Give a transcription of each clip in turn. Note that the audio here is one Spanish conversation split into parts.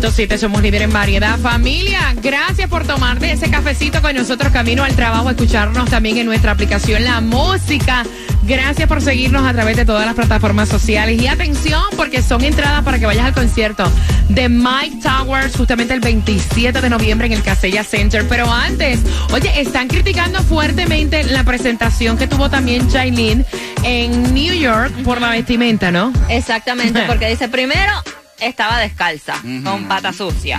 106.7, somos líder en variedad. Familia, gracias por tomarte ese cafecito con nosotros camino al trabajo, escucharnos también en nuestra aplicación La Música. Gracias por seguirnos a través de todas las plataformas sociales. Y atención, porque son entradas para que vayas al concierto de Mike Towers, justamente el 27 de noviembre en el Casella Center. Pero antes, oye, están criticando fuertemente la presentación que tuvo también Jailin en New York por la vestimenta, ¿no? Exactamente, porque dice primero estaba descalza, con pata sucia.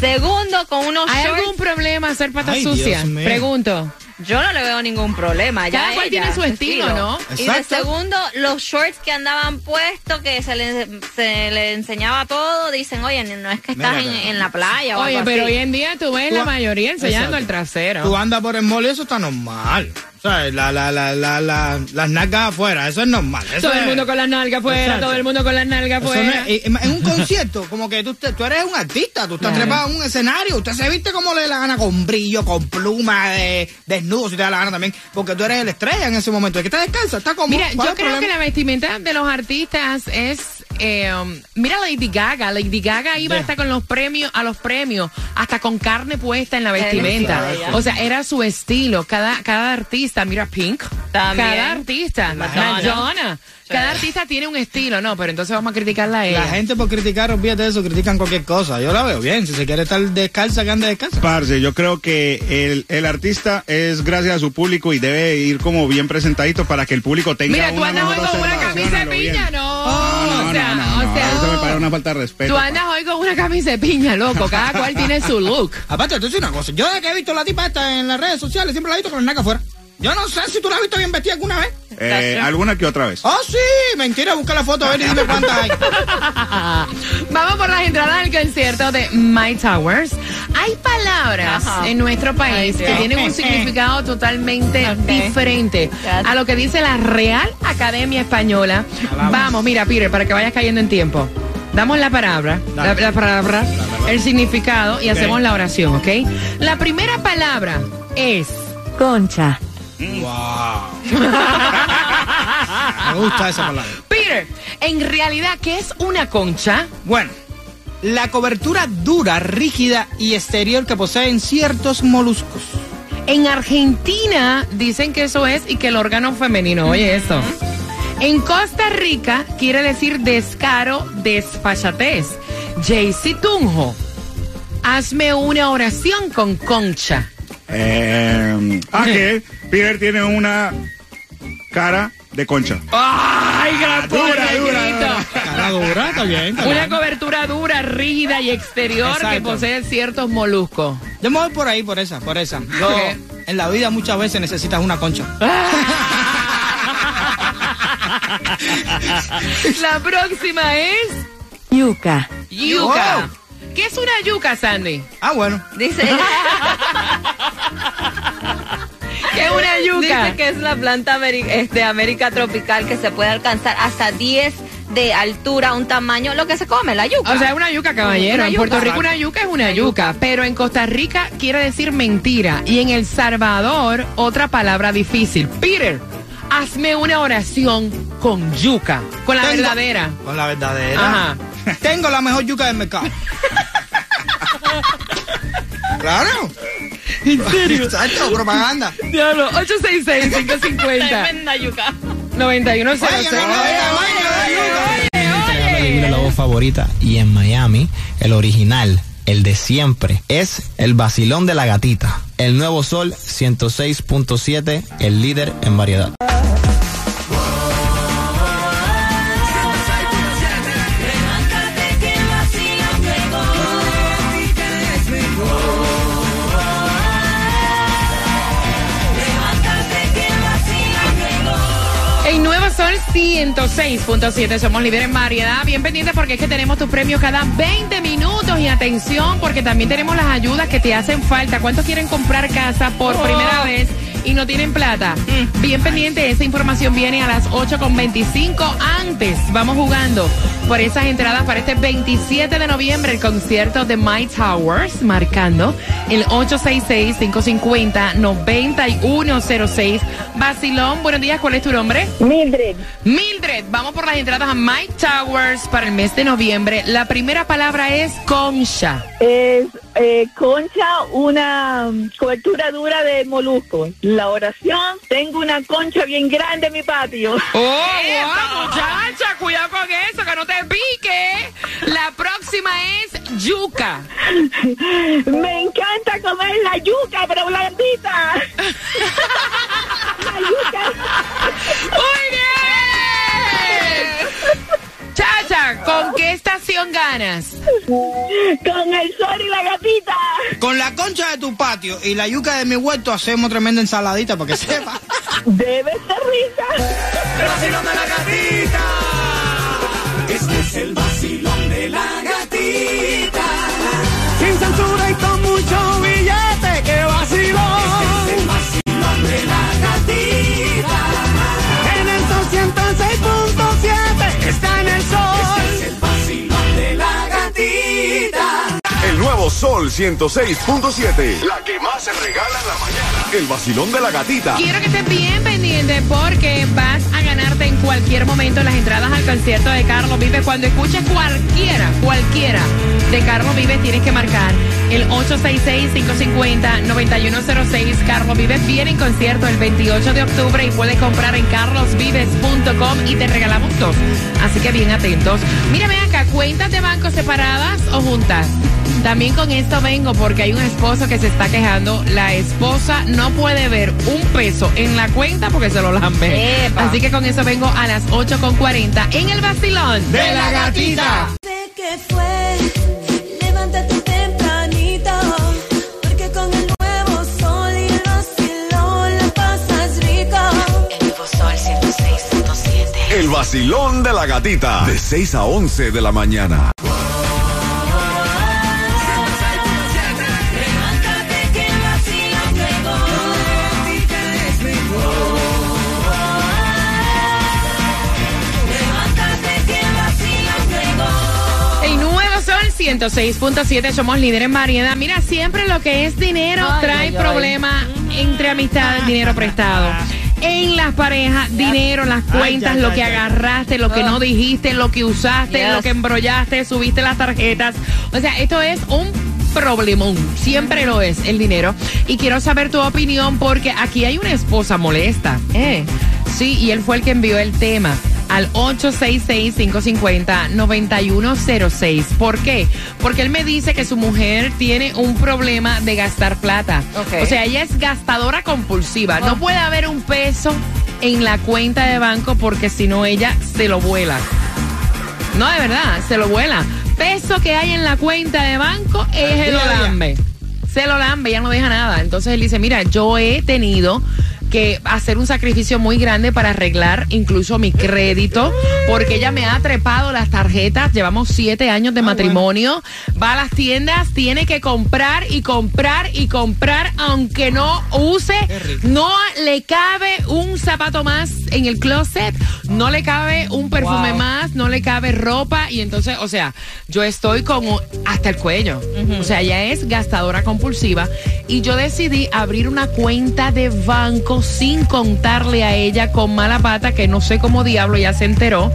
Segundo, con unos ¿Hay shorts. algún problema hacer Ay, sucias? mío. Pregunto. Yo no le veo ningún problema. Ya Cada cual ella, tiene su estilo, ¿no? Y de segundo, los shorts que andaban puestos, que se le, se le enseñaba todo, dicen, oye, no es que estás Mira, en, en la playa o Oye, algo pero así. hoy en día tú ves Tú la mayoría enseñando Exacto. el trasero. Tú andas por el mall y eso está normal. Sea, la, la, la, la, la- las nalgas afuera, eso es normal. Eso todo el mundo con las nalgas afuera, Exacto. todo el mundo con las nalgas eso no afuera. es- en un concierto, como que tú, te- tú eres un artista, tú estás Claro. trepado en un escenario, usted se viste como le da la gana, con brillo, con pluma, de, desnudo, si te da la gana también, porque tú eres el estrella en ese momento. Es que está descansa, está como. Mira, yo creo que la vestimenta de los artistas es. Eh, um, mira Lady Gaga. Lady Gaga iba Ya. hasta con los premios, a los premios, hasta con carne puesta en la vestimenta. O sea, era su estilo. Cada, cada artista, mira Pink. También. Cada artista. Madonna. Madonna. Cada artista tiene un estilo, no, pero entonces vamos a criticarla a ella. La gente por criticar, olvídate de eso, critican cualquier cosa. Yo la veo bien. Si se quiere estar descalza, que ande descalza. Parce, yo creo que el, el artista es gracias a su público y debe ir como bien presentadito para que el público tenga Mira, tú andas con una camisa de piña, bien. no. No, no, o sea, no, no, o sea, eso me parece una falta de respeto. Tú andas hoy con una camisa de piña, loco. Cada cual tiene su look. Aparte, te una cosa. Yo desde que he visto la tipa esta en las redes sociales, siempre la he visto con la naca afuera. Yo no sé si tú la has visto bien vestida alguna vez. Eh, alguna que otra vez. Oh, sí. Mentira, busca la foto, a ver y dime cuántas hay. Vamos por las entradas al concierto de My Towers. Hay palabras Ajá. en nuestro país Ay, que tienen un significado totalmente diferente a lo que dice la Real Academia Española. Vamos, mira, Peter, para que vayas cayendo en tiempo. Damos la palabra, la, palabra, el significado y hacemos la oración, ¿ok? La primera palabra es Concha. wow. Me gusta esa palabra. Peter. En realidad, ¿qué es una concha? Bueno, la cobertura dura, rígida y exterior que poseen ciertos moluscos. En Argentina dicen que eso es y que el órgano femenino, oye eso. En Costa Rica quiere decir descaro, desfachatez. Jaycee Tunjo, hazme una oración con concha. Eh, ah, que Peter tiene una cara de concha. ¡Ay, gran dura, dura, dura. Cara dura, está bien. Una cobertura dura, rígida y exterior que posee ciertos moluscos. Yo me voy por ahí, por esa, por esa. Yo, en la vida muchas veces necesitas una concha. La próxima es Yuca. yuca. ¿Qué es una yuca, Sandy? Ah, bueno. Dice, ¿Qué es una yuca? dice que es la planta es de América tropical que se puede alcanzar hasta 10 de altura, un tamaño, lo que se come, la yuca. O sea, una yuca, caballero. Una en yuca. Puerto Rico una yuca es una yuca, pero en Costa Rica quiere decir mentira. Y en El Salvador, otra palabra difícil. Peter, hazme una oración con yuca, con la Tengo- verdadera. Con la verdadera. Ajá. Tengo la mejor yuca del mercado. claro. ¿En serio? Exacto, propaganda. Diablo, 866-550. Tremenda yuca. 9100. Oye, no, no, Oye, tamaño de yuca. oye, oye. favorita y en Miami, el original, el de siempre, es el vacilón de la gatita. El nuevo sol 106.7, el líder en variedad. 106.7. Somos líderes en variedad. Bien pendientes porque es que tenemos tus premios cada 20 minutos. Y atención, porque también tenemos las ayudas que te hacen falta. ¿Cuántos quieren comprar casa por primera vez? y no tienen plata. Bien pendiente, esa información viene a las 8.25. Antes, vamos jugando por esas entradas para este 27 de noviembre, el concierto de My Towers, marcando el 866-550-9106. Basilón, buenos días, ¿cuál es tu nombre? Mildred. Mildred, vamos por las entradas a My Towers para el mes de noviembre. La primera palabra es concha. Es eh, concha, una um, cobertura dura de molusco. La oración, tengo una concha bien grande en mi patio. ¡Oh, wow, muchacha! Cuidado con eso, que no te pique. La próxima es yuca. Me encanta comer la yuca, pero blandita. Ganas? Con el sol y la gatita. Con la concha de tu patio y la yuca de mi huerto hacemos tremenda ensaladita para que sepa. Debe ser rica. El vacilón de la gatita. Sol 106.7. La que más se regala en la mañana. El vacilón de la gatita. Quiero que estés bien pendiente porque vas a ganarte en cualquier momento las entradas al concierto de Carlos Vives. Cuando escuches cualquiera, cualquiera de Carlos Vives, tienes que marcar el 866-550-9106. Carlos Vives viene en concierto el 28 de octubre y puedes comprar en carlosvives.com y te regalamos dos. Así que bien atentos. Mírame acá, cuentas de banco separadas o juntas. También con esto vengo porque hay un esposo que se está quejando. La esposa no puede ver un peso en la cuenta porque se lo lambe. Epa. Así que con eso vengo a las 8.40 en el vacilón De la gatita. Sé que fue, levántate tempranito, porque con el nuevo sol y el vacilón la pasas rico. El nuevo sol 106.7. El vacilón de la gatita. De 6 a 11 de la mañana. 106.7, somos líderes en variedad. Mira, siempre lo que es dinero Ay, trae problemas entre amistades, dinero prestado. En las parejas, dinero, las cuentas, ay, lo que agarraste, lo que no dijiste, lo que usaste, Yes. lo que embrollaste, subiste las tarjetas. O sea, esto es un problemón. Siempre lo es el dinero. Y quiero saber tu opinión porque aquí hay una esposa molesta. Eh. Sí, y él fue el que envió el tema al 866-550-9106. ¿Por qué? Porque él me dice que su mujer tiene un problema de gastar plata. O sea, ella es gastadora compulsiva. No puede haber un peso en la cuenta de banco porque si no ella se lo vuela. No, de verdad, se lo vuela. Peso que hay en la cuenta de banco, ella lo lambe. Se lo lambe, ya no deja nada. Entonces él dice, mira, yo he tenido que hacer un sacrificio muy grande para arreglar incluso mi crédito, porque ella me ha trepado las tarjetas, llevamos siete años de matrimonio, va a las tiendas, tiene que comprar y comprar y comprar, aunque no use, no le cabe un zapato más en el closet, no le cabe un perfume Wow. más, no le cabe ropa, y entonces, o sea, yo estoy como hasta el cuello, o sea, ella es gastadora compulsiva, y yo decidí abrir una cuenta de banco sin contarle a ella con mala pata que no sé cómo diablo ya se enteró.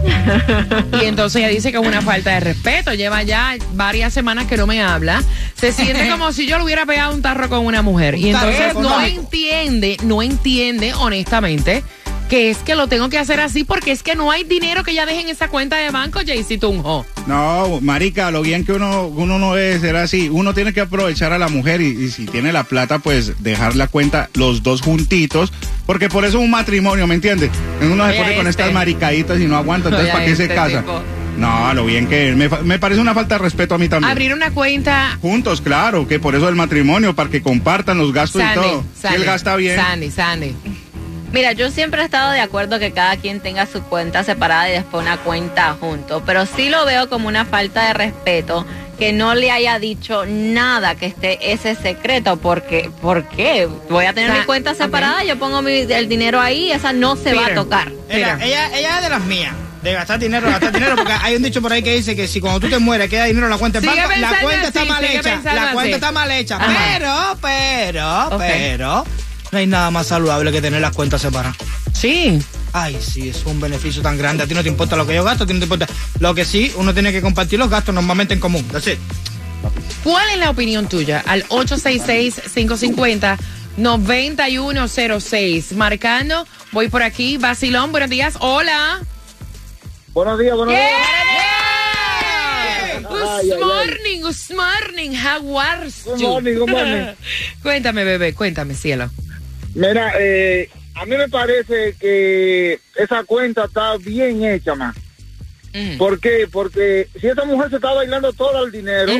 y entonces ella dice que es una falta de respeto. Lleva ya varias semanas que no me habla. Se siente como si yo le hubiera pegado un tarro con una mujer. Y entonces no entiende, no entiende honestamente que es que lo tengo que hacer así porque es que no hay dinero que ya dejen esa cuenta de banco, Jaycee Tunjo. No, marica, lo bien que uno, uno no debe ser así. Uno tiene que aprovechar a la mujer y, y si tiene la plata, pues dejar la cuenta los dos juntitos. Porque por eso es un matrimonio, ¿me entiendes? Uno se pone con este. estas maricaditas y no aguanta, entonces Oye, ¿para qué se este casa? tipo. No, lo bien que es. Me, me parece una falta de respeto a mí también. Abrir una cuenta. Juntos, claro, que por eso el matrimonio, para que compartan los gastos y todo. Sandy, él gasta bien. Sandy, Sandy. Mira, yo siempre he estado de acuerdo que cada quien tenga su cuenta separada y después una cuenta junto, pero sí lo veo como una falta de respeto que no le haya dicho nada que esté ese secreto, porque ¿por qué? Voy a tener O sea, mi cuenta separada, yo pongo mi- el dinero ahí, esa no se va a tocar. Mira, ella, ella es de las mías. De gastar dinero, gastar dinero, porque hay un dicho por ahí que dice que si cuando tú te mueres queda dinero en la cuenta de banco, la cuenta está mal hecha. La cuenta así. está mal hecha. Ajá. Pero, pero, pero, no hay nada más saludable que tener las cuentas separadas. Sí. Ay, sí, es un beneficio tan grande. A ti no te importa lo que yo gasto, a ti no te importa. Lo que sí, uno tiene que compartir los gastos normalmente en común. That's it. ¿Cuál es la opinión tuya? Al 866-550-9106. Marcando, voy por aquí. Basilón, buenos días. Hola. Buenos días, buenos días. Good Ay, ay, ay. morning, good morning. How are Good you? morning, good morning. cuéntame, bebé, cuéntame, cielo. Mira, eh, a mí me parece que esa cuenta está bien hecha, más. Mm. ¿Por qué? Porque si esa mujer se está bailando todo el dinero,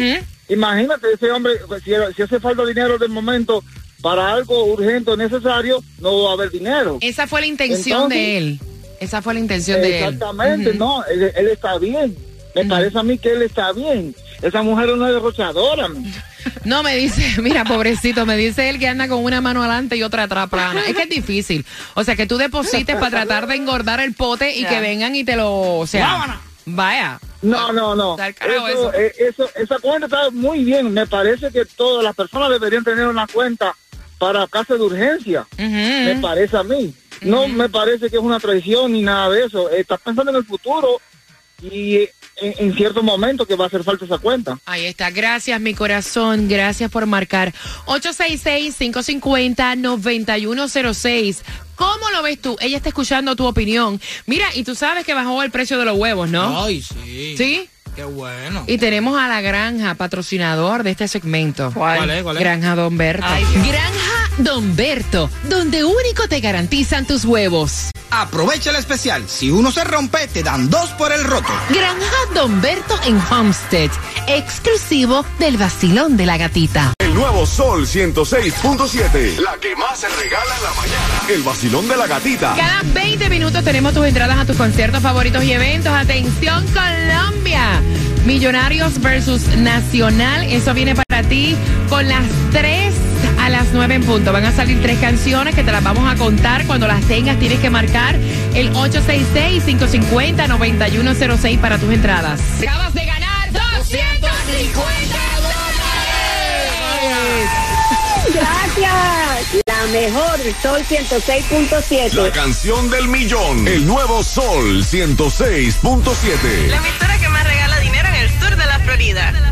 imagínate ese hombre, pues, si, si hace falta dinero del momento para algo urgente o necesario, no va a haber dinero. Esa fue la intención Entonces- de él. Esa fue la intención de él. Exactamente, no, él, él está bien. Me parece a mí que él está bien. Esa mujer es una derrochadora. man. No, me dice, mira, pobrecito, me dice él que anda con una mano adelante y otra atrás plana. Es que es difícil. O sea, que tú deposites para tratar de engordar el pote y que vengan y te lo. O sea, vaya. No, no, no. Eso, eso. eh, eso- esa cuenta está muy bien. Me parece que todas las personas deberían tener una cuenta para casos de urgencia. Me parece a mí. No me parece que es una traición ni nada de eso. Estás pensando en el futuro y en, en cierto momento que va a hacer falta esa cuenta. Ahí está. Gracias, mi corazón. Gracias por marcar. 866-550-9106. ¿Cómo lo ves tú? Ella está escuchando tu opinión. Mira, y tú sabes que bajó el precio de los huevos, ¿no? Ay, sí. ¿Sí? Qué bueno. Y tenemos a la granja, patrocinador de este segmento. ¿Cuál es? ¿Cuál es? Granja Don Berto. granja Don Berto, donde único te garantizan tus huevos. Aprovecha el especial. Si uno se rompe, te dan dos por el roto. Granja Don Berto en Homestead, exclusivo del vacilón de la gatita. El nuevo Sol 106.7. La que más se regala en la mañana. El vacilón de la gatita. Cada 20 minutos tenemos tus entradas a tus conciertos favoritos y eventos. Atención Colombia. Millonarios versus Nacional. Eso viene para ti con las 3 a las 9 en punto. Van a salir tres canciones que te las vamos a contar. Cuando las tengas tienes que marcar el 866-550-9106 para tus entradas. Acabas de ganar 250 Gracias. La mejor, Sol 106.7. La canción del millón. El nuevo Sol 106.7. La emisora que más regala dinero en el sur de la Florida.